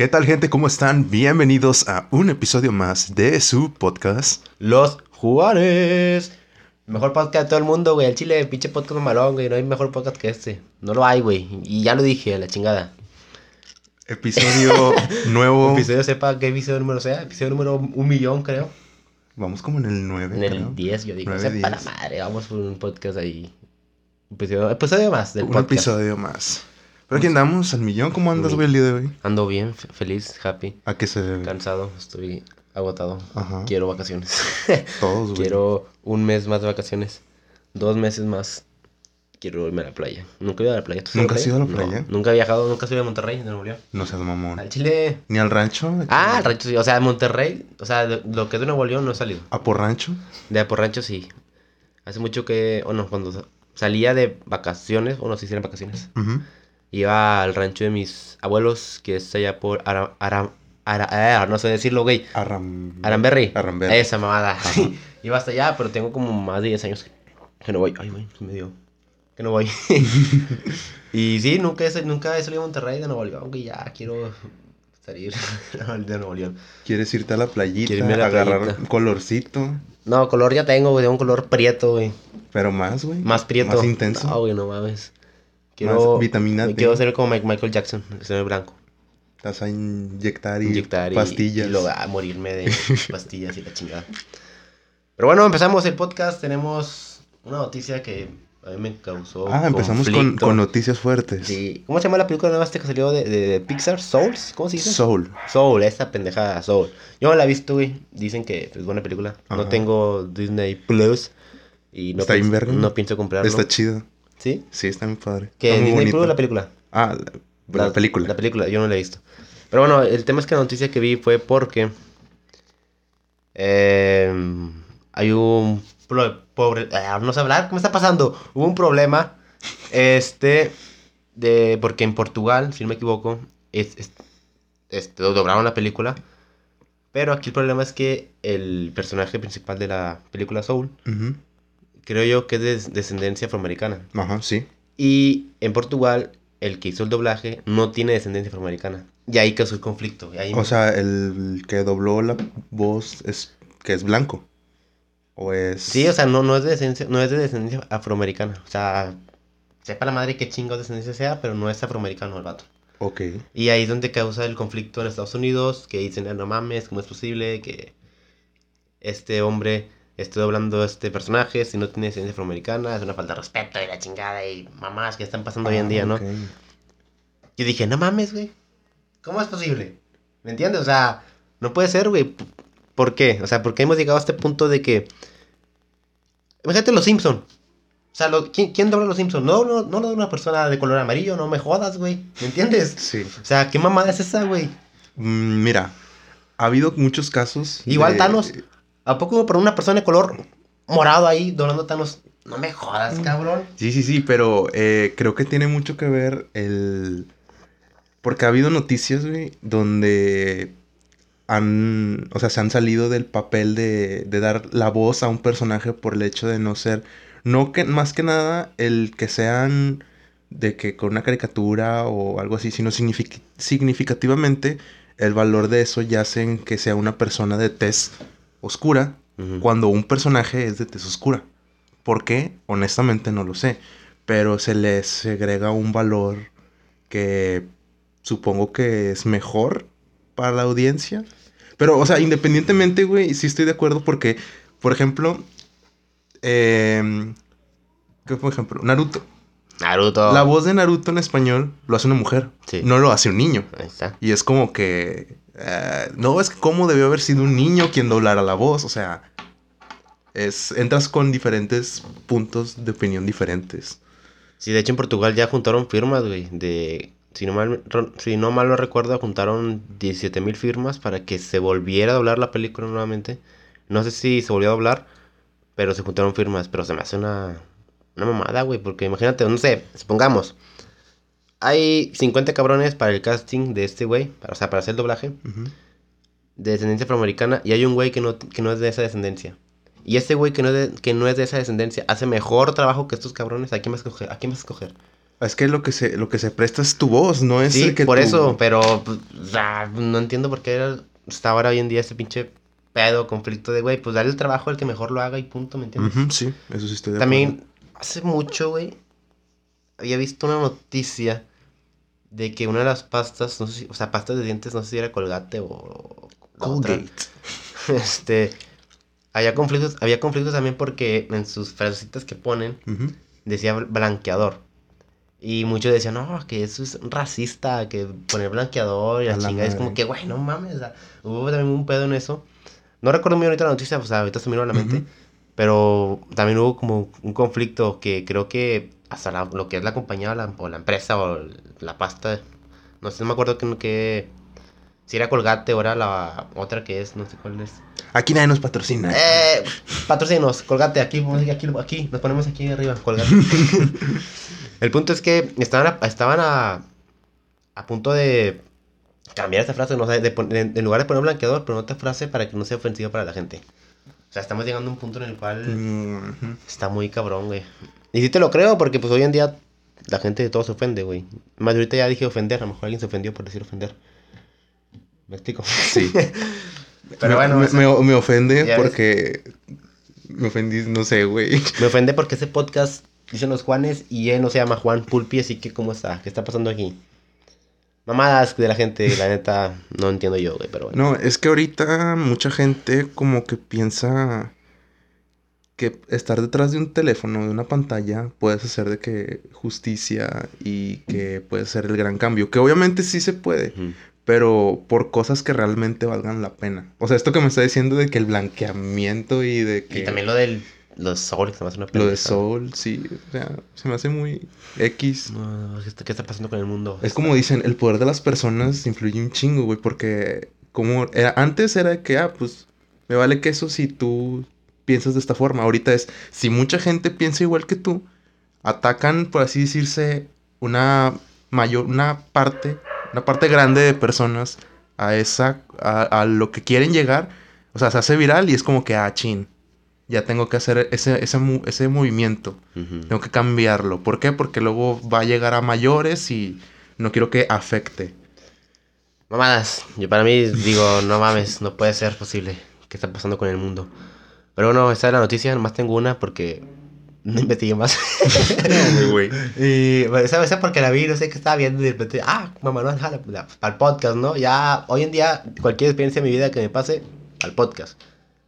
¿Qué tal gente? ¿Cómo están? Bienvenidos a un episodio más de su podcast. Los Juárez. Mejor podcast de todo el mundo, güey. El chile, pinche podcast malón, güey. No hay mejor podcast que este. No lo hay, güey. Y ya lo dije, a la chingada. Episodio nuevo. Episodio sepa qué episodio número sea. Episodio número un millón, creo. Vamos como en el 9. En el 10, yo digo. Nueve, sepa la madre. Vamos por un podcast ahí. Episodio, episodio más del Un podcast. episodio más. Pero aquí andamos al millón. ¿Cómo andas, güey, el día de hoy? Ando bien, fe- feliz, happy. ¿A qué se debe? Cansado, estoy agotado. Ajá. Quiero vacaciones. Todos, güey. Quiero un mes más de vacaciones. Dos meses más. Quiero irme a la playa. Nunca he ido a la playa. ¿Tú ¿Nunca has ido a la No, playa? nunca he viajado, nunca he ido a Monterrey, Nuevo León. No seas mamón. Al Chile. ¿Ni al rancho? Ah, al rancho sí. O sea, Monterrey. O sea, de- lo que es de Nuevo León no he salido. ¿A por rancho? De por rancho sí. Hace mucho que. O no, cuando sa- salía de vacaciones. O no si eran vacaciones. Ujú. Iba al rancho de mis abuelos, que es allá por Ara, Ara- Ara- eh, no sé decirlo, güey. Aramberry. Aramberry. Esa mamada. Iba hasta allá, pero tengo como más de 10 años que no voy. Ay, güey, me dio. Que no voy. y sí, nunca he, nunca he salido a Monterrey de Nuevo León, aunque ya quiero salir de Nuevo León. ¿Quieres irte a la playita? Irme a la agarrar playita. un colorcito. No, color ya tengo, güey, de un color prieto, güey. Pero más, güey. Más prieto. Más intenso. No, güey, no mames. Quiero, vitamina D. Quiero ser como Michael Jackson, ser blanco. Te vas a inyectar y Inyectar y, pastillas. y luego a morirme de pastillas y la chingada. Pero bueno, empezamos el podcast. Tenemos una noticia que a mí me causó. Ah, empezamos con, noticias fuertes. Sí. ¿Cómo se llama la película nueva que salió de, de- de Pixar? ¿Souls? ¿Cómo se dice? Soul. Soul, esta pendejada, Soul. Yo no la he visto, güey. Dicen que es buena película. No tengo Disney Plus. Y no, Está pienso, no pienso comprarlo. Está chido. ¿Sí? Sí, está muy padre. ¿Que Disney bonito. Plus la película? Ah, la, la película. La película, yo no la he visto. Pero bueno, el tema es que la noticia que vi fue porque eh, hay un pobre, ah, no sé hablar, ¿qué me está pasando? Hubo un problema, este, de porque en Portugal, si no me equivoco, es, es- este, doblaron la película, pero aquí el problema es que el personaje principal de la película Soul, Ujú. Creo yo que es de descendencia afroamericana. Ajá, sí. Y en Portugal, el que hizo el doblaje no tiene descendencia afroamericana. Y ahí causó el conflicto. ahí- O sea, el que dobló la voz es que es blanco. O es. sí, o sea, no, no, es de descendencia, no es de descendencia afroamericana. O sea, sepa la madre qué chingo de descendencia sea, pero no es afroamericano el vato. Ok. Y ahí es donde causa el conflicto en Estados Unidos, que dicen, "Ah, no mames, ¿cómo es posible que este hombre esté doblando este personaje si no tiene descendencia afroamericana? Es una falta de respeto y la chingada y mamás que están pasando hoy en Ah, día, ¿no? ok. Yo dije, no mames, güey. ¿Cómo es posible? ¿Me entiendes? O sea, no puede ser, güey. ¿Por qué? O sea, ¿por qué hemos llegado a este punto de que... Imagínate los Simpson. O sea, lo- ¿quién, quién dobla los Simpson? No, no, no lo dobla una persona de color amarillo, no me jodas, güey. ¿Me entiendes? Sí. O sea, ¿qué mamada es esa, güey? Mm, mira, ha habido muchos casos. Igual de- Thanos. ¿A poco por una persona de color morado ahí doblando a Thanos? No me jodas, cabrón. Sí, sí, sí, pero eh, creo que tiene mucho que ver el... Porque ha habido noticias, güey, donde han, o sea, se han salido del papel de, de dar la voz a un personaje por el hecho de no ser, no que, más que nada, el que sean de que con una caricatura o algo así, sino signific- significativamente el valor de eso yace en que sea una persona de tez oscura cuando un personaje es de tez oscura. ¿Por qué? Honestamente no lo sé. Pero se le segrega un valor que supongo que es mejor para la audiencia. Pero, o sea, independientemente, güey, sí estoy de acuerdo porque, por ejemplo, em, ¿qué por ejemplo? Naruto. Naruto. La voz de Naruto en español lo hace una mujer, Sí. no lo hace un niño. Ahí está. Y es como que. Eh, no, es cómo debió haber sido un niño quien doblara la voz. O sea. Es, entras con diferentes puntos de opinión diferentes. Sí, de hecho en Portugal ya juntaron firmas, güey, de... Si no, mal, si no mal lo recuerdo, juntaron 17 mil firmas para que se volviera a doblar la película nuevamente. No sé si se volvió a doblar, pero se juntaron firmas. Pero se me hace una, una mamada, güey, porque imagínate, no sé, supongamos, hay 50 cabrones para el casting de este güey, o sea, para hacer el doblaje, de descendencia afroamericana, y hay un güey que no, que no es de esa descendencia. Y este güey que no, es de, que no es de esa descendencia hace mejor trabajo que estos cabrones. ¿A quién vas a escoger? ¿A quién vas a escoger? Es que lo que se, lo que se presta es tu voz, no es Sí, el que por eso, pero pues, ah, no entiendo por qué era- está ahora hoy en día ese pinche pedo, conflicto de, güey, pues dale el trabajo al que mejor lo haga y punto, ¿me entiendes? Sí, eso sí estoy de También, hace mucho, güey, había visto una noticia de que una de las pastas, no sé si, o sea, pastas de dientes, no sé si era Colgate o... Colgate. Este, había conflictos, había conflictos también porque en sus frasecitas que ponen decía bl- blanqueador. Y muchos decían, no, que eso es racista, que poner blanqueador y la chingada. Es como que, güey, no mames. o sea, hubo también un pedo en eso. No recuerdo muy ahorita la noticia, o sea, ahorita se me vino a la mente. Pero también hubo como un conflicto que creo que hasta la- lo que es la compañía o la, o la empresa o la pasta, no sé, no me acuerdo que, que si era Colgate o era la otra que es, no sé cuál es. Aquí nadie nos patrocina. Eh, patrocinos, colgate aquí, aquí, aquí, nos ponemos aquí arriba, colgate. El punto es que estaban a, estaban a, a punto de cambiar esta frase, no sé, de de- en lugar de poner blanqueador, poner otra frase para que no sea ofensiva para la gente. O sea, estamos llegando a un punto en el cual está muy cabrón, güey. Y sí te lo creo, porque pues hoy en día la gente de todo se ofende, güey. Más ahorita ya dije ofender, a lo mejor alguien se ofendió por decir ofender. ¿Me explico? Sí. Pero Me- bueno, me, me- me ofende ves. porque me ofendí, no sé, güey. Me ofende porque ese podcast dicen los Juanes y él no se llama Juan Pulpi, así que ¿cómo está? ¿Qué está pasando aquí? Mamadas de la gente, la neta, no entiendo yo, güey, pero bueno. No, es que ahorita mucha gente como que piensa que estar detrás de un teléfono, de una pantalla, puedes hacer de que justicia y que puede ser el gran cambio. Que obviamente sí se puede, pero por cosas que realmente valgan la pena. O sea, esto que me está diciendo de que el blanqueamiento y de que Y también lo del los Soul, que se me hace una lo de. Soul, sí, o sea, se me hace muy X. No, ¿qué está, qué está pasando con el mundo? Es como dicen, el poder de las personas influye un chingo, güey, porque como era, antes era de que, ah, pues, me vale queso si tú piensas de esta forma. Ahorita es, si mucha gente piensa igual que tú, atacan, por así decirse, una mayor, una parte, una parte grande de personas a esa, a, a lo que quieren llegar. O sea, se hace viral y es como que, ah, chin, ya tengo que hacer ese, ese, ese movimiento. Ujú. Tengo que cambiarlo. ¿Por qué? Porque luego va a llegar a mayores y no quiero que afecte. Mamadas. Yo para mí digo, no mames, no puede ser posible. ¿Qué está pasando con el mundo? Pero bueno, esta es la noticia, nomás tengo una porque no investigué más. güey. Y, bueno, esa esa porque la vi, no sé qué estaba viendo y de repente, ah, mamá, no, el podcast, ¿no? Ya, hoy en día, cualquier experiencia de mi vida que me pase, al podcast.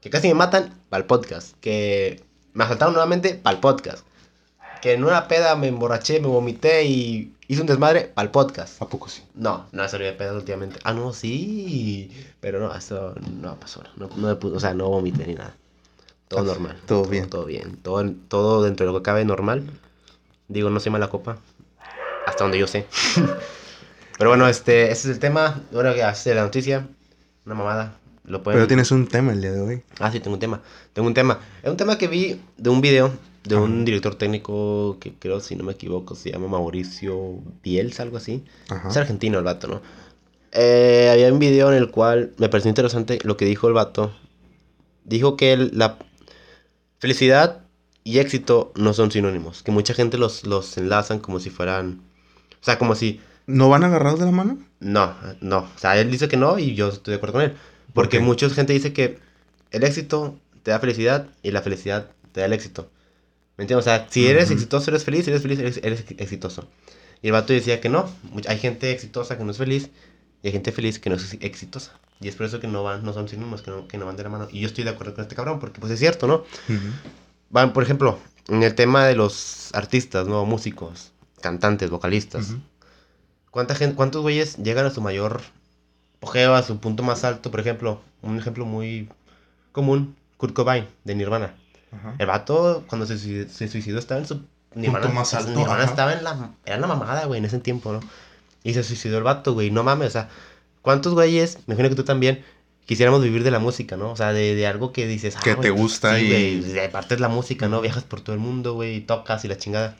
Que casi me matan, para el podcast. Que me asaltaron nuevamente, para el podcast. Que en una peda me emborraché, me vomité y hice un desmadre, para el podcast. ¿A poco sí? No, no he salido de pedo últimamente. Ah, no, sí. Pero no, eso no pasó. No, no o sea, no vomité ni nada. Todo Ah, normal. todo bien. Todo bien. Todo, todo dentro de lo que cabe normal. Digo, no soy mala copa. Hasta donde yo sé. Pero bueno, este, ese es el tema. Bueno, que hace la noticia. Una mamada. Lo pueden... Pero tienes un tema el día de hoy. Ah, sí, tengo un tema. Tengo un tema. Es un tema que vi de un video de un director técnico que creo, si no me equivoco, se llama Mauricio Bielsa, algo así. Ajá. Es argentino el vato, ¿no? Eh, había un video en el cual me pareció interesante lo que dijo el vato. Dijo que el- la felicidad y éxito no son sinónimos. Que mucha gente los, los enlazan como si fueran... O sea, como si... ¿No van agarrados de la mano? No, no. O sea, él dice que no y yo estoy de acuerdo con él. Porque qué? mucha gente dice que el éxito te da felicidad y la felicidad te da el éxito. ¿Me entiendes? O sea, si eres exitoso, eres feliz, si eres feliz, eres, eres exitoso. Y el vato decía que no. Hay gente exitosa que no es feliz y hay gente feliz que no es exitosa. Y es por eso que no van, no son sinónimos, que no, que no van de la mano. Y yo estoy de acuerdo con este cabrón, porque pues es cierto, ¿no? Van, por ejemplo, en el tema de los artistas, ¿no? Músicos, cantantes, vocalistas. ¿Cuánta gente, ¿Cuántos güeyes llegan a su mayor apogeo, a su punto más alto? Por ejemplo, un ejemplo muy común, Kurt Cobain, de Nirvana. Ajá. El vato, cuando se, suicidó- se suicidó, estaba en su... Nirvana, más alto, Nirvana estaba en la... Era la mamada, güey, en ese tiempo, ¿no? Y se suicidó el vato, güey, no mames, o sea... ¿Cuántos güeyes, me imagino que tú también, quisiéramos vivir de la música, ¿no? O sea, de, de algo que dices... Que te gusta sí, y- güey, de aparte es la música, ¿no? Viajas por todo el mundo, güey, y tocas y la chingada.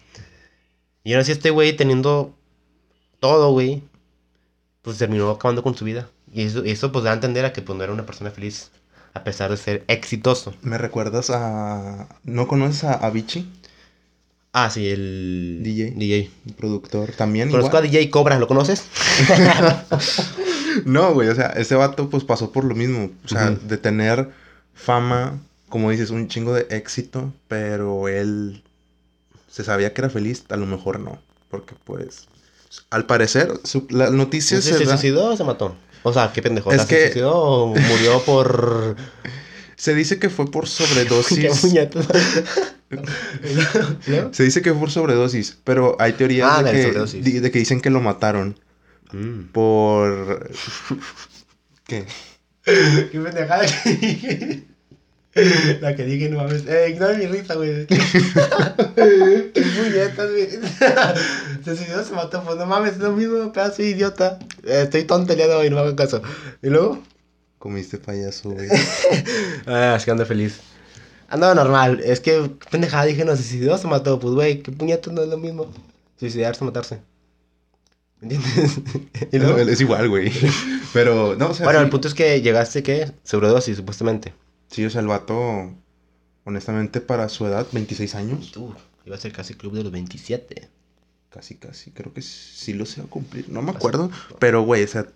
Y ahora sí este güey teniendo todo, güey, pues terminó acabando con su vida. Y eso, eso pues da a entender a que pues no era una persona feliz, a pesar de ser exitoso. ¿Me recuerdas a... ¿No conoces a Avicii? Ah, sí, el... DJ. DJ. Productor también Conozco a. DJ Cobra, ¿lo conoces? No, güey, o sea, ese vato pues pasó por lo mismo. O sea, de tener fama, como dices, un chingo de éxito, pero él se sabía que era feliz, a lo mejor no. Porque pues, al parecer, su- la noticia ¿Se, se da- suicidó o se mató? O sea, qué pendejo. Es que- ¿Se suicidó o murió por... Se dice que fue por sobredosis. se dice que fue por sobredosis, pero hay teorías Ah, de, que, de que dicen que lo mataron Mm. por... ¿Qué? Qué pendejada que dije. La que dije, no mames. Eh, ignora mi risa, güey. Qué puñetas, güey. Se suicidó, se mató. Pues no mames, es lo mismo, pedazo de idiota. Eh, estoy tonto el día de hoy, no me hagan caso. ¿Y luego? Comiste payaso, güey. Ah, es que ando feliz. Ando normal. Es que, pendejada, dije, no, se suicidó, se mató. Pues, güey, qué puñetas no es lo mismo. Suicidarse, matarse. ¿Me entiendes? ¿Y luego? es igual, güey. Pero, no, o sea, Bueno, sí, el punto es que llegaste, ¿qué? Sobredosis, supuestamente. Sí, o sea, el vato, honestamente, para su edad, 26 años, Tú, iba a ser casi club de los 27. casi, casi, creo que sí lo sé a cumplir, no me acuerdo, pero, güey, o sea,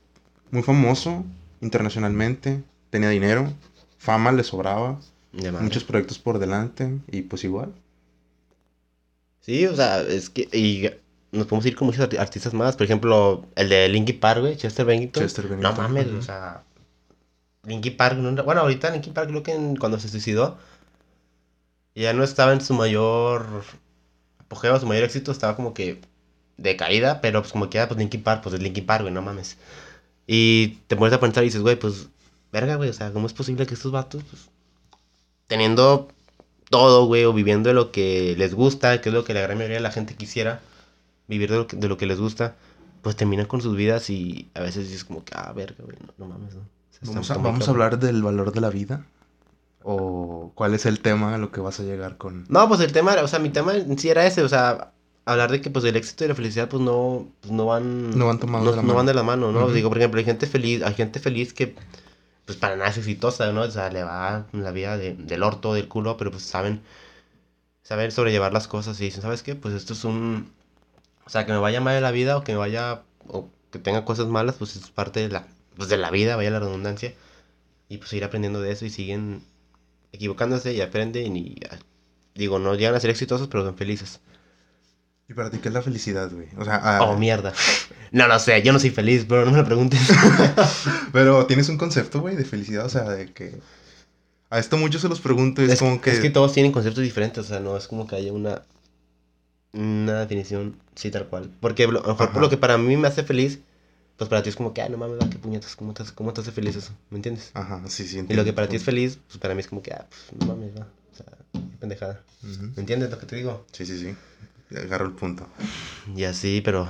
muy famoso internacionalmente, tenía dinero, fama le sobraba, muchos proyectos por delante, y pues igual. Sí, o sea, es que. Y nos podemos ir con muchos arti- artistas más. Por ejemplo, el de Linkin Park, güey, Chester Bennington. Chester No Bennington, mames, ujú. o sea. Linkin Park, no- bueno, ahorita Linkin Park creo que en- cuando se suicidó. Ya no estaba en su mayor apogeo, su mayor éxito, estaba como que de caída, pero pues como que ya, pues Linkin Park, pues es Linkin Park, güey, no mames. Y te pones a pensar y dices, güey, pues, verga, güey, o sea, ¿cómo es posible que estos vatos, pues, teniendo todo, güey, o viviendo de lo que les gusta, que es lo que la gran mayoría de la gente quisiera, vivir de lo que, de lo que les gusta, pues terminan con sus vidas y a veces dices como que, ah, verga, güey, no, no mames, ¿no? Vamos, a, vamos a hablar del valor de la vida, o cuál es el tema a lo que vas a llegar con... No, pues el tema, era- o sea, mi tema en sí era ese, o sea, hablar de que pues el éxito y la felicidad pues no, pues, no van... No van tomados no, de la no mano. van de la mano, ¿no? Digo, por ejemplo, hay gente feliz, hay gente feliz que pues para nada es exitosa, ¿no? O sea, le va la vida de- del orto, del culo, pero pues saben, saben sobrellevar las cosas y dicen, ¿sabes qué? Pues esto es un... O sea, que me vaya mal en la vida o que me vaya... o que tenga cosas malas, pues es parte de la, pues, de la vida, vaya la redundancia. Y pues ir aprendiendo de eso y siguen equivocándose y aprenden y... Digo, no llegan a ser exitosos, pero son felices. ¿Y para ti qué es la felicidad, güey? O sea, ah, Oh, mierda. No lo sé, yo no soy feliz, pero no me lo preguntes. Pero tienes un concepto, güey, de felicidad, o sea, de que... A esto muchos se los pregunto, es, es, como que... es que todos tienen conceptos diferentes, o sea, no es como que haya una, una definición sí tal cual. Porque lo- a lo mejor por lo que para mí me hace feliz, pues para ti es como que, ay, no mames, va, qué puñetas, ¿cómo te, cómo te hace feliz eso? ¿Me entiendes? Ajá, sí, sí. Y lo que para ti es feliz, pues para mí es como que, ah, pues no mames, va. O sea, qué pendejada. ¿Me entiendes lo que te digo? Sí, sí, sí. Agarro el punto. Y así, pero,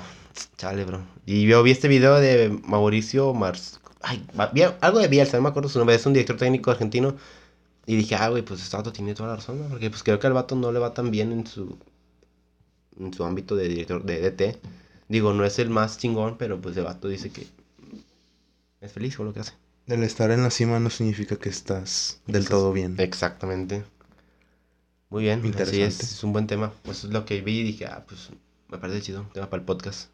chale, bro. Y yo vi este video de Mauricio Mars. Ay, vi algo de Bielsa, no me acuerdo su nombre, es un director técnico argentino. Y dije, ah, güey, pues este vato tiene toda la razón, ¿no? Porque pues creo que al vato no le va tan bien en su, en su ámbito de director de DT. Digo, no es el más chingón, pero pues el vato dice que es feliz con lo que hace. El estar en la cima no significa que estás del todo bien. Exactamente. Muy bien, así es, Interesante. es un buen tema. Eso es lo que vi y dije, ah, pues me parece chido, tema para el podcast.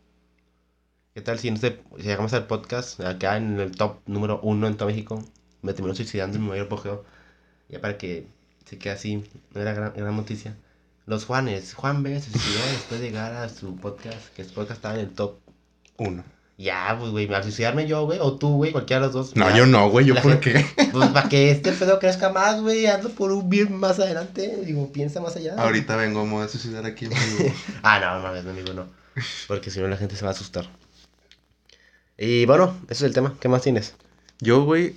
¿Qué tal si, no sé, si llegamos al podcast, acá en el top número uno en todo México, me terminó suicidando en mi mayor apogeo? Ya para que se quede así, no era gran, gran noticia. Los Juanes, Juan Vega se suicidó después de llegar a su podcast, que su podcast estaba en el top. Uno. Ya, pues, güey, al suicidarme yo, güey, o tú, güey, cualquiera de los dos. No, ya. yo no, güey. ¿Yo La por gente- qué? Pues para que este pedo crezca más, güey, hazlo por un bien más adelante. Digo, piensa más allá. Ahorita vengo, me voy a suicidar aquí vivo. Ah, no, no, no, amigo, no. Porque si no la gente se va a asustar. Y bueno, eso es el tema. ¿Qué más tienes? Yo, güey,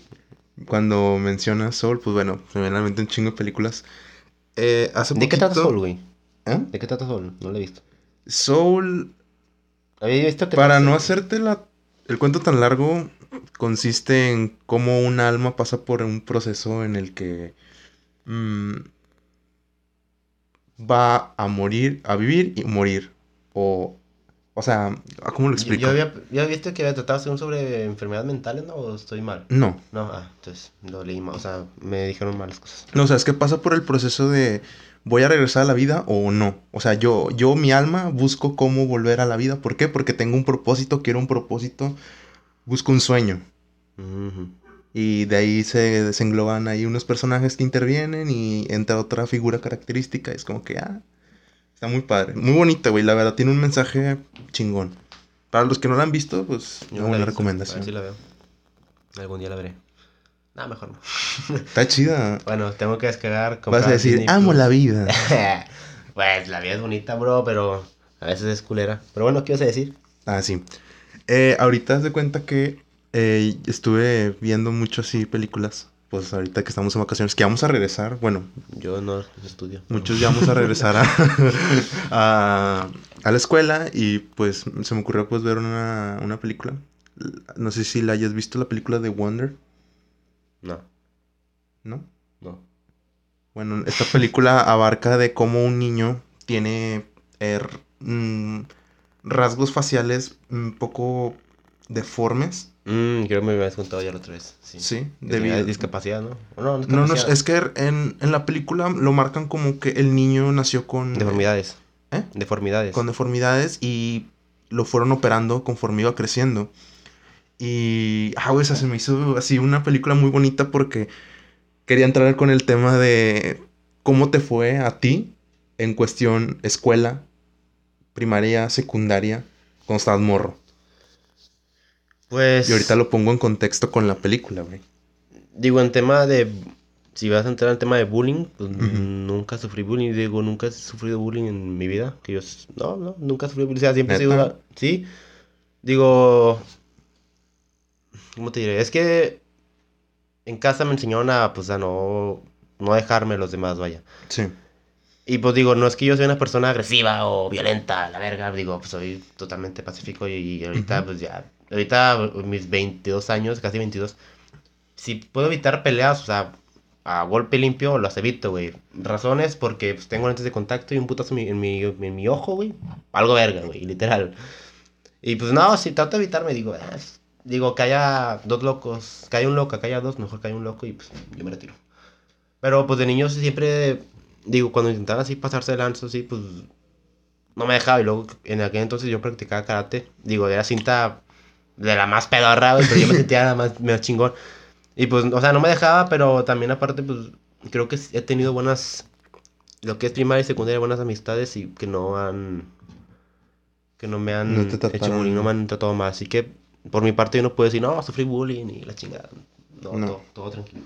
cuando mencionas Soul, pues bueno, se me viene a la mente un chingo de películas. Eh, hace ¿De qué trata Soul, güey? ¿Eh? ¿De qué trata Soul? No lo he visto. Soul, Había visto que para no hacerte la, el cuento tan largo, consiste en cómo un alma pasa por un proceso en el que mm, va a morir, a vivir y morir. O O sea, ¿cómo lo Yo, explico? yo había, yo había visto que había tratado según sobre enfermedades mentales, ¿no? ¿O estoy mal? No. No, ah, entonces lo leí mal, o sea, me dijeron malas cosas. No, o sea, es que pasa por el proceso de voy a regresar a la vida o no. O sea, yo, yo, mi alma, busco cómo volver a la vida. ¿Por qué? Porque tengo un propósito, quiero un propósito, busco un sueño. Y de ahí se desengloban ahí unos personajes que intervienen y entra otra figura característica. Es como que, ah, está muy padre. Muy bonita, güey. La verdad, tiene un mensaje chingón. Para los que no la han visto, pues, Yo una buena visto, A recomendación. ver si la veo. Algún día la veré. No, mejor no. Está chida. Bueno, tengo que descargar. Vas a decir, Disney amo Plus. la vida. pues la vida es bonita, bro, pero a veces es culera. Pero bueno, ¿qué ibas a decir? Ah, sí. Eh, ahorita haz de cuenta que eh, estuve viendo mucho así películas. Pues ahorita que estamos en vacaciones, que vamos a regresar. Bueno, Yo no estudio. muchos ya vamos a regresar a, a, a la escuela y pues se me ocurrió pues ver una, una película. No sé si la hayas visto, la película de Wonder, No, ¿no? no. Bueno, esta película abarca de cómo un niño tiene eh, r- mm, rasgos faciales un poco deformes. Mm, creo que me habías contado ya la otra vez. Sí. Sí, debido, discapacidad, ¿no? O No, No, es que en, en la película lo marcan como que el niño nació con, Deformidades. ¿Eh? Deformidades. con deformidades y lo fueron operando conforme iba creciendo. Y, ah, güey, esa se me hizo así una película muy bonita porque quería entrar con el tema de cómo te fue a ti en cuestión escuela, primaria, secundaria, cuando estabas morro. Pues. Y ahorita lo pongo en contexto con la película, güey. Digo, en tema de. Si vas a entrar en tema de bullying, pues Ujú. nunca sufrí bullying. Digo, nunca he sufrido bullying en mi vida. Que yo. No, no, nunca sufrí bullying. O sea, siempre he sido. Sí. Digo. ¿Cómo te diré? Es que. En casa me enseñaron a, pues, a no. No dejarme los demás, vaya. Sí. Y pues digo, no es que yo sea una persona agresiva o violenta, la verga, digo, pues soy totalmente pacífico y, y ahorita pues ya, ahorita mis 22 años, casi 22, si puedo evitar peleas, o sea, a golpe limpio, las evito, güey. Razones porque pues, tengo lentes de contacto y un putazo en mi, en mi, en mi ojo, güey. Algo verga, güey, literal. Y pues no, si trato de evitarme, digo, "Ah, es- digo, que haya dos locos, que haya un loco, que haya dos, mejor que haya un loco y pues yo me retiro. Pero pues de niño siempre, digo, cuando intentaba así pasarse de lanzo, así, pues no me dejaba. Y luego en aquel entonces yo practicaba karate. Digo, era cinta de la más pedorra, güey, pero yo me sentía la más, más chingón. Y pues, o sea, no me dejaba, pero también aparte, pues creo que he tenido buenas, lo que es primaria y secundaria, buenas amistades y que no han, que no me han No hecho bullying, no me han tratado mal. Así que por mi parte yo no puedo decir, no, sufrí bullying y la chingada. No, No. Todo, todo tranquilo.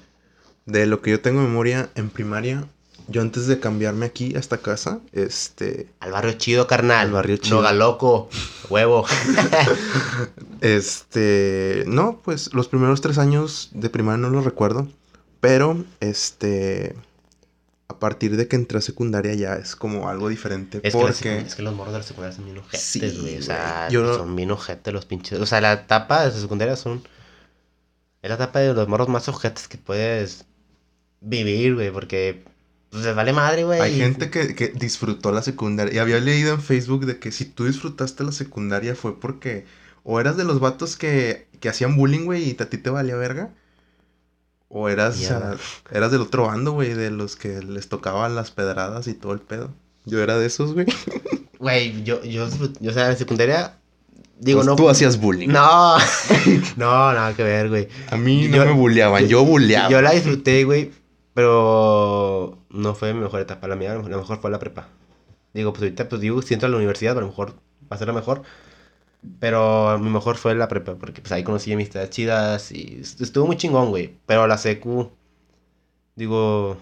De lo que yo tengo memoria en primaria, yo antes de cambiarme aquí a esta casa, este, Al barrio chido, carnal. Al barrio chido. Noga loco. Huevo. Este, no, pues los primeros tres años de primaria no los recuerdo, pero este, a partir de que entré a secundaria ya es como algo diferente, Es que, la porque es que los morros de la secundaria son bien ojetes, Sí, güey. o sea. Yo- son bien ojetes los pinches. O sea, la etapa de secundaria son. Es la etapa de los morros más ojetes que puedes vivir, güey. Porque. Pues les vale madre, güey. hay gente que, que disfrutó la secundaria. Y había leído en Facebook de que si tú disfrutaste la secundaria fue porque o eras de los vatos que, que hacían bullying, güey, y a ti te valía verga. O eras, o sea, Mierda. eras del otro bando, güey, de los que les tocaban las pedradas y todo el pedo. Yo era de esos, güey. Güey, yo, yo, yo, o sea, en secundaria. Digo, Pues no. Tú hacías bullying. No. no, nada que ver, güey. A mí no Yo- me bulleaban, yo, bulleaba. Yo la disfruté, güey, pero no fue mi mejor etapa. La mía, la mejor fue la prepa. Digo, pues ahorita, pues digo, siento a la universidad, pero a lo mejor va a ser la mejor. Pero mi mejor fue la prepa, porque pues ahí conocí amistades chidas y est- estuvo muy chingón, güey. Pero la secu, digo,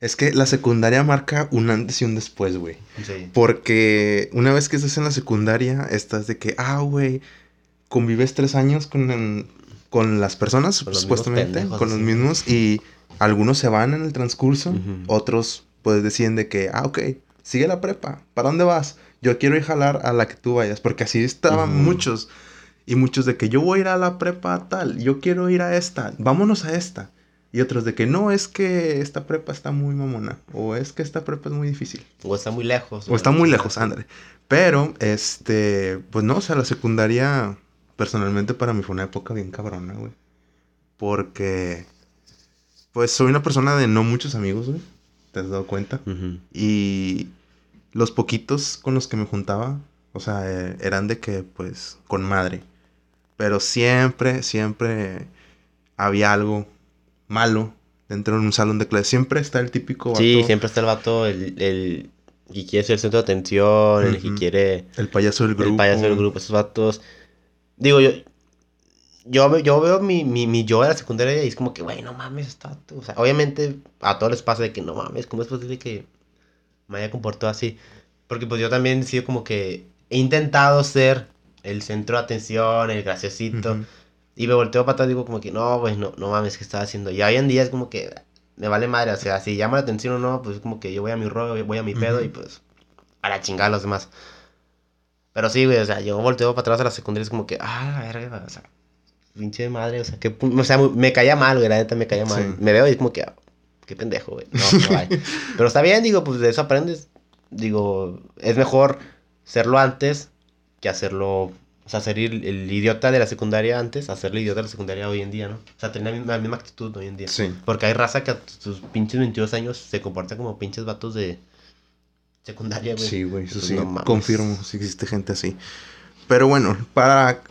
Es que la secundaria marca un antes y un después, güey. sí. Porque una vez que estás en la secundaria, estás de que, ah, güey, convives tres años con, con las personas, Con los mismos supuestamente, pendejos, con los mismos, y algunos se van en el transcurso, otros pues deciden de que, ah, ok, sigue la prepa, ¿para dónde vas? Yo quiero ir a jalar a la que tú vayas, porque así estaban muchos, y muchos de que yo voy a ir a la prepa tal, yo quiero ir a esta, vámonos a esta. Y otros de que no, es que esta prepa está muy mamona. O es que esta prepa es muy difícil. O está muy lejos. O está muy lejos, ándale. Pero, este, pues no, o sea, la secundaria, personalmente para mí fue una época bien cabrona, güey. Porque, pues soy una persona de no muchos amigos, güey. ¿Te has dado cuenta? Y los poquitos con los que me juntaba, o sea, eh, eran de que, pues, con madre. Pero siempre, siempre había algo malo dentro de un salón de clase. Siempre está el típico vato. Sí, siempre está el vato, el, el que quiere ser el centro de atención, el que quiere... El payaso del grupo. El payaso del grupo, esos vatos. Digo, yo... Yo, yo veo mi, mi, mi yo de la secundaria y es como que, güey, no mames, está... O sea, obviamente a todos les pasa de que, no mames, ¿cómo es posible que me haya comportado así? Porque pues yo también he sido como que he intentado ser el centro de atención, el graciosito. Y me volteo para atrás y digo como que, no, pues no, no mames, ¿qué estaba haciendo? Y hoy en día es como que me vale madre, o sea, si llama la atención o no, pues es como que yo voy a mi rollo, voy a mi pedo y pues a la chingada a los demás. Pero sí, güey, o sea, yo volteo para atrás a la secundaria y es como que, ah, la verga, o sea, pinche madre, o sea, que, o sea, me caía mal, güey, la neta me caía mal. Me veo y es como que, ah, qué pendejo, güey, no, no hay. Pero está bien, digo, pues de eso aprendes. Digo, es mejor serlo antes que hacerlo o sea, ser el, idiota de la secundaria antes, hacer el idiota de la secundaria hoy en día, ¿no? O sea, tener la misma, actitud hoy en día. Sí. Porque hay raza que a sus pinches 22 años se comporta como pinches vatos de secundaria, güey. Sí, güey, eso pues sí. confirmo, si existe gente así. Pero bueno, para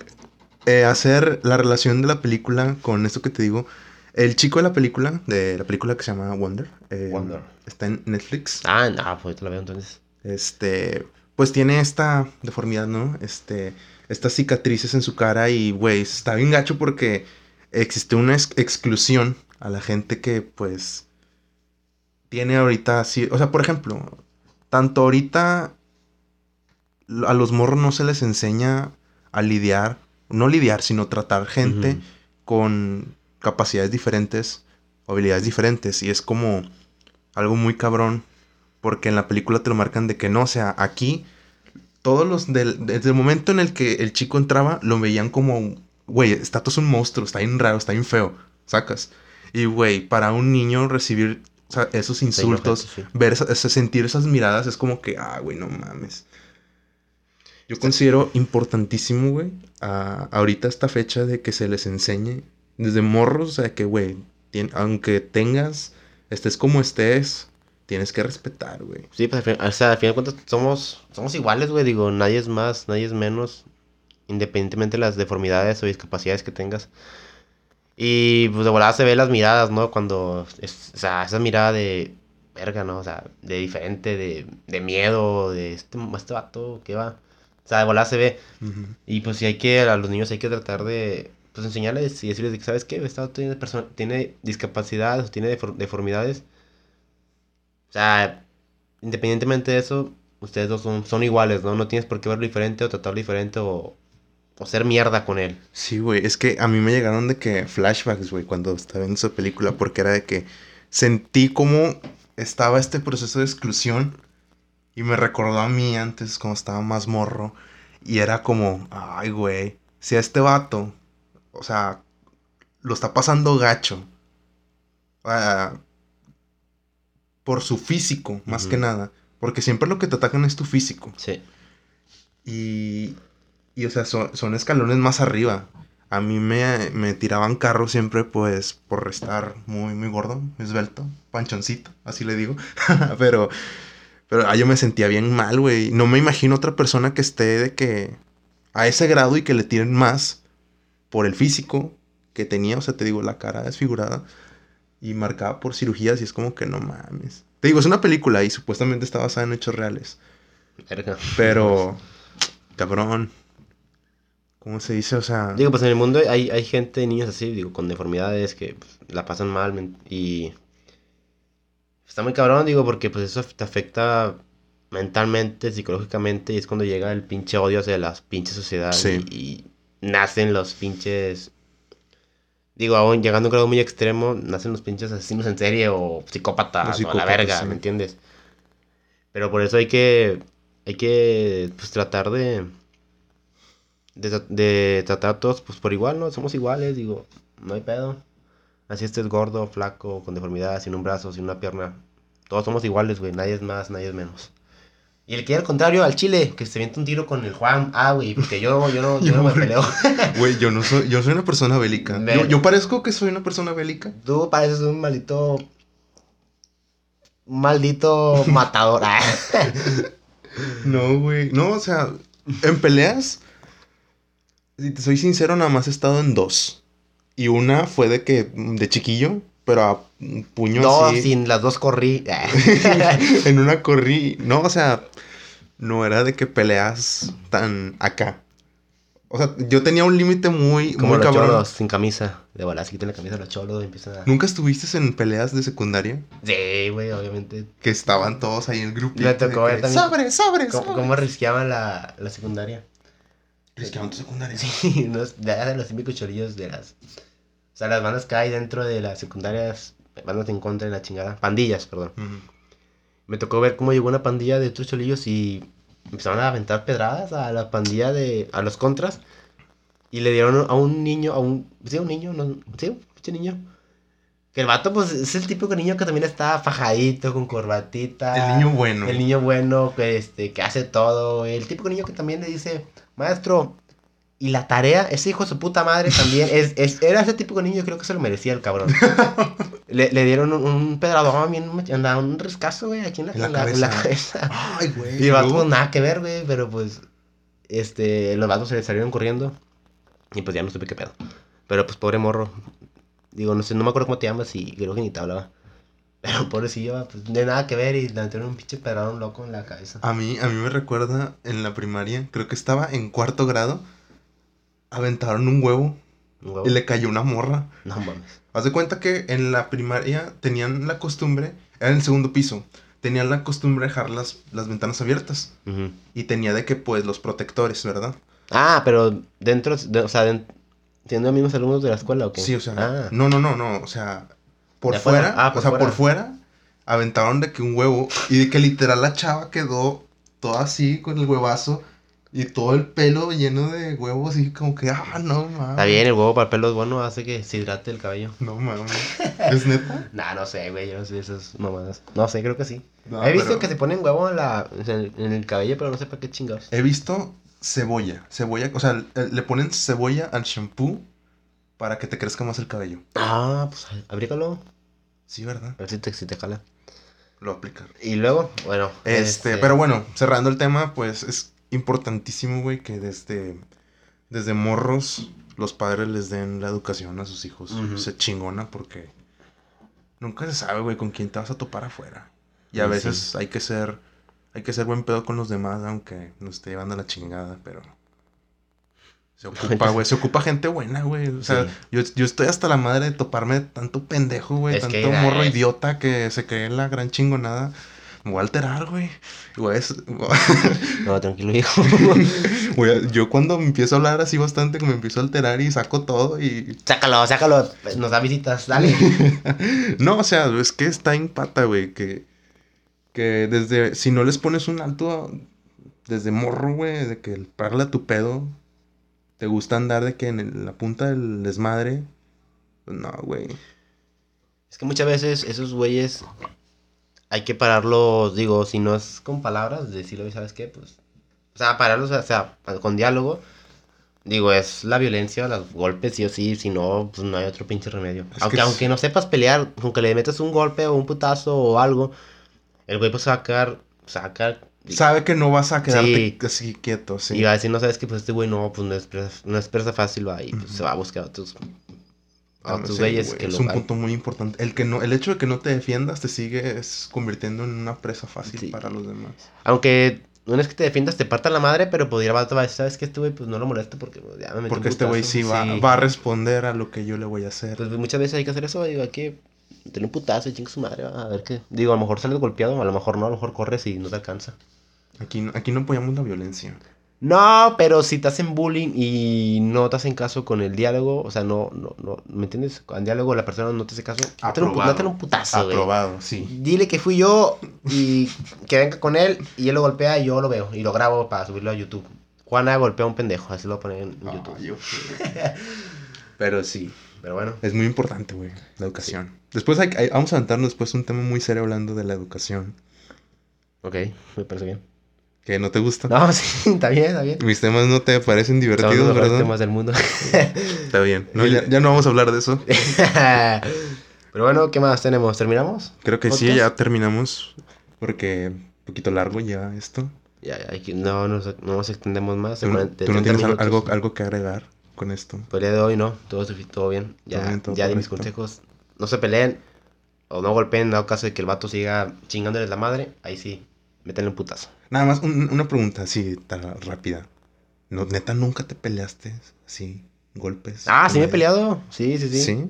eh, hacer la relación de la película con esto que te digo, el chico de la película, de la película que se llama Wonder, eh, Wonder. está en Netflix. Ah, no, pues te la veo entonces. Este, pues tiene esta deformidad, ¿no? Este estas cicatrices en su cara y, güey, está bien gacho porque existe una exclusión a la gente que, pues, tiene ahorita así, o sea, por ejemplo, tanto ahorita a los morros no se les enseña a lidiar, no lidiar, sino tratar gente con capacidades diferentes, habilidades diferentes, y es como algo muy cabrón, porque en la película te lo marcan de que no, o sea, aquí todos los del, desde el momento en el que el chico entraba, lo veían como, güey, está todo un monstruo, está bien raro, está bien feo, sacas. Y, güey, para un niño recibir esos insultos, ver, sentir esas miradas, es como que, ah, güey, no mames. Yo considero importantísimo, güey, ahorita esta fecha de que se les enseñe desde morros, o sea, que, güey, aunque tengas, estés como estés, tienes que respetar, güey. Sí, pues o sea, al final de cuentas somos, somos iguales, güey. Digo, nadie es más, nadie es menos, independientemente de las deformidades o discapacidades que tengas. Y pues de volada se ve las miradas, ¿no? Cuando, es, o sea, esa mirada de verga, ¿no? O sea, de diferente, de, de miedo, de este, este vato, ¿qué va? O sea, de volada se ve. Y pues sí hay que, a los niños hay que tratar de, pues enseñarles y decirles que, ¿sabes qué? Vato tiene, tiene discapacidad o tiene deformidades o sea, independientemente de eso, ustedes dos son, son iguales, ¿no? No tienes por qué verlo diferente o tratarlo diferente o, o ser mierda con él. Sí, güey, es que a mí me llegaron de que flashbacks, güey, cuando estaba viendo esa película, porque era de que sentí como estaba este proceso de exclusión y me recordó a mí antes cuando estaba más morro y era como, ay, güey, si a este vato, o sea, lo está pasando gacho. Uh, por su físico, más que nada. Porque siempre lo que te atacan es tu físico. Sí. Y, y o sea, son, escalones más arriba. A mí me, me, tiraban carro siempre, pues, por estar muy, muy gordo, esbelto, panchoncito, así le digo. pero, pero ah, yo me sentía bien mal, güey. No me imagino otra persona que esté de que a ese grado y que le tiren más por el físico que tenía. O sea, te digo, la cara desfigurada y marcada por cirugías y es como que no mames. Te digo, es una película y supuestamente está basada en hechos reales. Pero, cabrón. ¿Cómo se dice? O sea... Digo, pues en el mundo hay, hay gente, niños así, digo, con deformidades que pues, la pasan mal y... Está muy cabrón, digo, porque pues eso te afecta mentalmente, psicológicamente, y es cuando llega el pinche odio hacia las pinches sociedades y nacen los pinches digo, aún llegando a un grado muy extremo, nacen los pinches asesinos en serie o psicópatas, o la verga, ¿me entiendes? Pero por eso hay que, hay que, pues, tratar de, de, tratar a todos, pues, por igual, ¿no? Somos iguales, digo, no hay pedo. Así estés gordo, flaco, con deformidad, sin un brazo, sin una pierna. Todos somos iguales, güey. Nadie es más, nadie es menos. Y el que al contrario, al Chile, que se viente un tiro con el Juan. Ah, güey, porque yo, yo no, yo no me peleo. Güey, yo no soy, yo soy una persona bélica. Yo parezco que soy una persona bélica. Tú pareces un maldito. Un maldito matador. Ah. No, güey. No, o sea, en peleas, si te soy sincero, nada más he estado en dos. Y una fue de que, de chiquillo, pero a puño No, así. sin las dos corrí. En una corrí. No, o sea, no era de que peleas tan acá. O sea, yo tenía un límite muy, Como muy los cabrón. cholos, sin camisa. De bolas, se quitan la camisa los cholos y empiezan a. ¿Nunca estuviste en peleas de secundaria? Sí, güey, obviamente. Que estaban todos ahí en el grupo. Me tocó ver también ¡Sobre, sobre, ¿Cómo, sobre! cómo risqueaban la, la secundaria? Risqueaban tu secundaria. Sí, no, ya de los típicos chorillos de las. O sea, las bandas que hay dentro de las secundarias, bandas en contra de la chingada. Pandillas, perdón. Me tocó ver cómo llegó una pandilla de otros cholillos y empezaron a aventar pedradas a la pandilla de. a los contras. Y le dieron a un niño, a un. Sí, un niño, no, sí, un pinche niño. Que el vato, pues, es el típico niño que también está fajadito, con corbatita. El niño bueno. El niño bueno que, este, que hace todo. El típico niño que también le dice, maestro, y la tarea, ese hijo de su puta madre también, es, es- era ese típico niño, creo que se lo merecía el cabrón. le, le dieron un, un pedradón, bien, andaba un riscazo, güey, aquí en la, En la en la- en la cabeza. cabeza. Ay, güey. Y el vato, luego- pues, nada que ver, güey, pero pues, este, los vatos se le salieron corriendo. Y pues ya no supe qué pedo. Pero pues, pobre morro. Digo, no sé, no me acuerdo cómo te llamas y creo que ni te hablaba. Pero pobrecillo, pues, de nada que ver y le metieron un pinche pedradón loco en la cabeza. A mí, a mí me recuerda en la primaria, creo que estaba en cuarto grado, aventaron un huevo Un huevo. y le cayó una morra. No mames. Haz de cuenta que en la primaria tenían la costumbre, era en el segundo piso, tenían la costumbre de dejar las, las ventanas abiertas. Y tenía de que, pues, los protectores, ¿verdad? Ah, pero dentro, de- o sea, ¿tienen mismos alumnos de la escuela o qué? Sí, o sea, Ah, no, no, no, no, o sea, por De fuera, Ah, o por sea, fuera. por fuera, aventaron de que un huevo y de que literal la chava quedó toda así con el huevazo y todo el pelo lleno de huevos y como que, ah, no mames. está bien, el huevo para el pelo es bueno, hace que se hidrate el cabello. No mames. ¿Es neta? Nah, no sé, güey, yo no sé esas mamadas. No sé, creo que sí. No, He visto pero- que se ponen huevo en, la, en, el, cabello, pero no sé para qué chingados. He visto cebolla, cebolla, o sea, le le ponen cebolla al shampoo para que te crezca más el cabello. Ah, pues abrígalo, Sí, ¿verdad? a ver si te, si te jala. Lo aplicar. Y luego, bueno. Este, pero bueno, cerrando el tema, pues es importantísimo, güey, que desde, desde morros los padres les den la educación a sus hijos. Se chingona porque nunca se sabe, güey, con quién te vas a topar afuera. Y a Sí, veces sí. hay que ser, hay que ser buen pedo con los demás, aunque nos esté llevando la chingada, pero se ocupa, güey, se ocupa gente buena, güey. O sea, Sí. yo, yo estoy hasta la madre de toparme tanto pendejo, güey, tanto morro idiota que se cree en la gran chingonada. Me voy a alterar, güey. No, tranquilo, hijo. yo cuando me empiezo a hablar así bastante, me empiezo a alterar y saco todo y... sácalo, sácalo. Nos da visitas, dale. No, o sea, es que está en pata, güey, que... Que desde... Si no les pones un alto desde morro, güey, de que parla a tu pedo, te gusta andar de que en el- la punta del desmadre, pues no, güey. Es que muchas veces esos güeyes hay que pararlos, digo, si no es con palabras, decirlo, ¿sabes qué? Pues, o sea, pararlos, o sea, con diálogo. Digo, es la violencia, los golpes, sí o sí, si no, pues no hay otro pinche remedio. Es aunque, es- aunque no sepas pelear, aunque le metas un golpe o un putazo o algo, el güey pues va a quedar, se va a quedar- Sabe que no vas a quedarte Sí. así quieto, sí. y va a decir, no sabes que pues este güey no, pues no es presa, no es presa fácil, va, y pues se va a buscar otros, a Ah, sí, güeyes güey, que es lo un punto muy importante. El que no, el hecho de que no te defiendas te sigue es convirtiendo en una presa fácil Sí. para los demás. Aunque no es que te defiendas, te parta la madre, pero podría va a ¿sabes qué? Este güey, pues no lo molesto porque pues, ya me metió Porque un este güey putazo". sí va, va a responder a lo que yo le voy a hacer. Pues muchas veces hay que hacer eso, digo, hay que tener un putazo y chinga su madre, va, a ver qué. Digo, a lo mejor sales golpeado, a lo mejor no, a lo mejor corres y no te alcanza. Aquí, aquí no apoyamos la violencia. No, pero si te hacen bullying y no te hacen caso con el diálogo, o sea, no, no, no, ¿me entiendes? Con el diálogo la persona no te hace caso, Aprobado. dátele un putazo, güey. Aprobado, sí. Dile que fui yo y que venga con él y él lo golpea y yo lo veo y lo grabo para subirlo a YouTube. Juana golpea a un pendejo, así lo voy a poner en YouTube. Yo. Pero sí. Pero bueno. Es muy importante, güey, la educación. Después hay, hay- vamos a aventarnos después un tema muy serio hablando de la educación. Ok, me parece bien. ¿Que no te gusta? No, sí, está bien, está bien. Mis temas no te parecen Son los divertidos, mejores ¿verdad? temas del mundo. Está bien. No, ya, ya no vamos a hablar de eso. Pero bueno, ¿qué más tenemos? ¿Terminamos? Creo que sí, ya terminamos. Porque un poquito largo ya esto. Ya, ya, no, nos, no nos extendemos más. ¿Tú, 40 tú no 30 tienes minutos. algo, algo que agregar con esto? Por el día de hoy no, todo, todo bien. Ya, Todo bien, todo ya di mis consejos. No se peleen o no golpeen, dado caso de que el vato siga chingándoles la madre. Ahí sí, métanle un putazo. Nada más un- una pregunta así, tan rápida. No, neta, nunca te peleaste así, golpes. Ah, sí me he peleado. Sí, sí, sí. ¿Sí?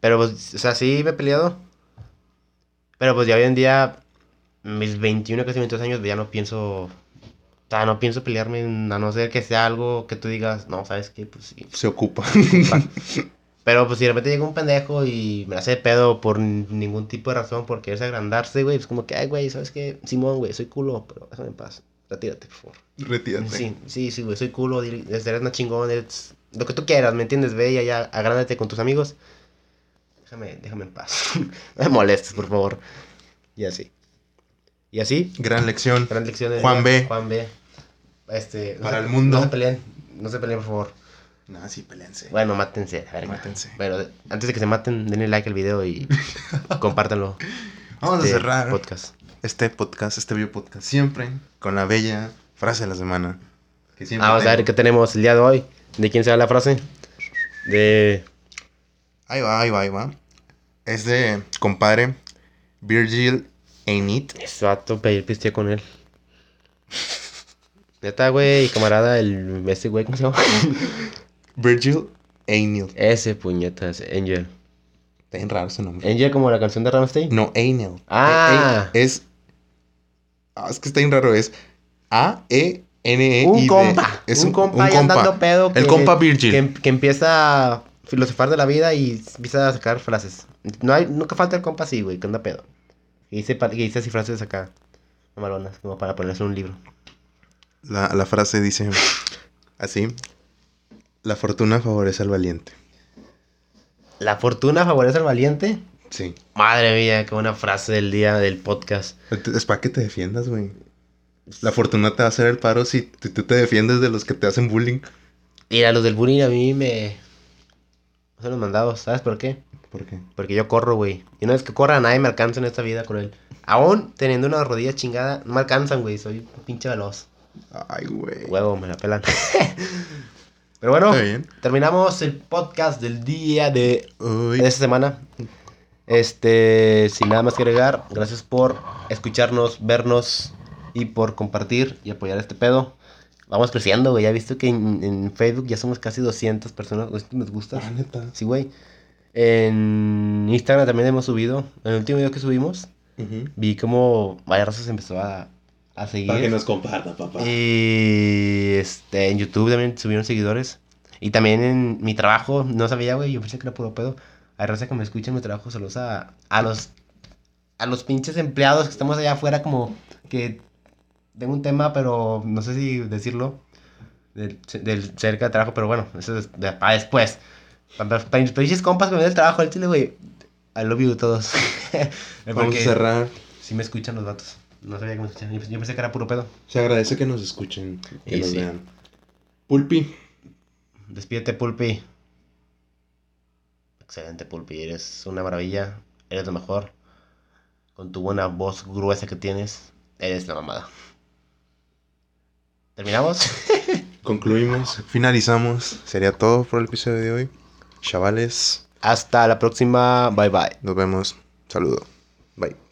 Pero pues, o sea, sí me he peleado. Pero pues ya hoy en día, mis 21, casi 22 años, ya no pienso. O sea, no pienso pelearme, a no ser que sea algo que tú digas, no, ¿sabes qué? Pues sí. Se ocupa. Pero pues si de repente llega un pendejo y me hace de pedo por ningún tipo de razón, por quererse agrandarse, güey, pues como que, ay, güey, ¿sabes qué? Simón, güey, soy culo, pero déjame en paz. Retírate, por favor. Retírate. Sí, sí, sí, güey, soy culo, eres una chingón, eres lo que tú quieras, ¿me entiendes? Ve y allá, agrándate con tus amigos. Déjame, déjame en paz. no me molestes, por favor. Y así. Y así, Gran lección. gran lección de Juan B. Juan B. Este, no Para se- el mundo. No se peleen, no se peleen, por favor. No, sí, pelense. Bueno, mátense, a ver, Mátense. Pero antes de que se maten, denle like al video y compártanlo. Vamos a Este cerrar Podcast. este podcast, este video podcast, siempre con la bella frase de la semana. Que siempre Vamos a ver qué tenemos el día de hoy. ¿De quién será la frase? De. Ahí va, ahí va, ahí va. Es de compadre Virgil Ainit. Vato, pedir pisteo con él. Neta, güey, camarada, el. Ese güey, ¿cómo se llama? Virgil Ainil. Ese puñetas, Angel. Está bien raro ese nombre. Angel como la canción de Ramstein. No, Ainil. Ah. Eh, eh, es. Ah, es que está bien raro. Es A-E-N-E. Un compa. Es un, compa ahí andando pedo. El compa Virgil. Que, que empieza a filosofar de la vida y empieza a sacar frases. No hay, nunca falta el compa así, güey, que anda pedo. Y dice, que dice así frases acá. Mamaronas, como para ponerse en un libro. La, la frase dice así. La fortuna favorece al valiente. La fortuna favorece al valiente. Sí. Madre mía, qué buena frase del día del podcast. Es para que te defiendas, güey. La fortuna te va a hacer el paro si tú te defiendes de los que te hacen bullying. Y a los del bullying a mí me... Son los mandados, ¿sabes por qué? ¿Por qué? Porque yo corro, güey. Y no es que corra, nadie me alcanza en esta vida con él. Aún teniendo una rodilla chingada, no me alcanzan, güey. Soy un pinche veloz. Ay, güey. Huevo, me la pelan. Pero bueno, terminamos el podcast del día de Uy. de esta semana. Este, sin nada más que agregar, gracias por escucharnos, vernos y por compartir y apoyar este pedo. Vamos creciendo, güey. Ya he visto que en, en Facebook ya somos casi 200 personas. ¿Esto nos gusta? Ah, neta. Sí, güey. En Instagram también hemos subido. En el último video que subimos, vi como varias razas empezó a, a seguir. Para que nos comparta, papá. Y este, en YouTube también subieron seguidores. Y también en mi trabajo, no sabía, güey, yo pensé que era puro pedo. Hay raza que me escucha en mi trabajo, saludos a, a los a los pinches empleados que estamos allá afuera, como que tengo un tema, pero no sé si decirlo, del, del cerca de trabajo, pero bueno, eso es de, para después. Para, para mis pinches compas que me den el trabajo, al chile, güey, I love you todos. Vamos a cerrar. sí me escuchan los vatos. No sabía que me escuchan. Yo, yo pensé que era puro pedo. Se agradece que nos escuchen, que Y nos sí. vean. Pulpi. Despídete, Pulpi. Excelente, Pulpi. Eres una maravilla. Eres lo mejor. Con tu buena voz gruesa que tienes, eres la mamada. ¿Terminamos? Concluimos. Finalizamos. Sería todo por el episodio de hoy. Chavales, Hasta la próxima. Bye bye. nos vemos. Saludo. Bye.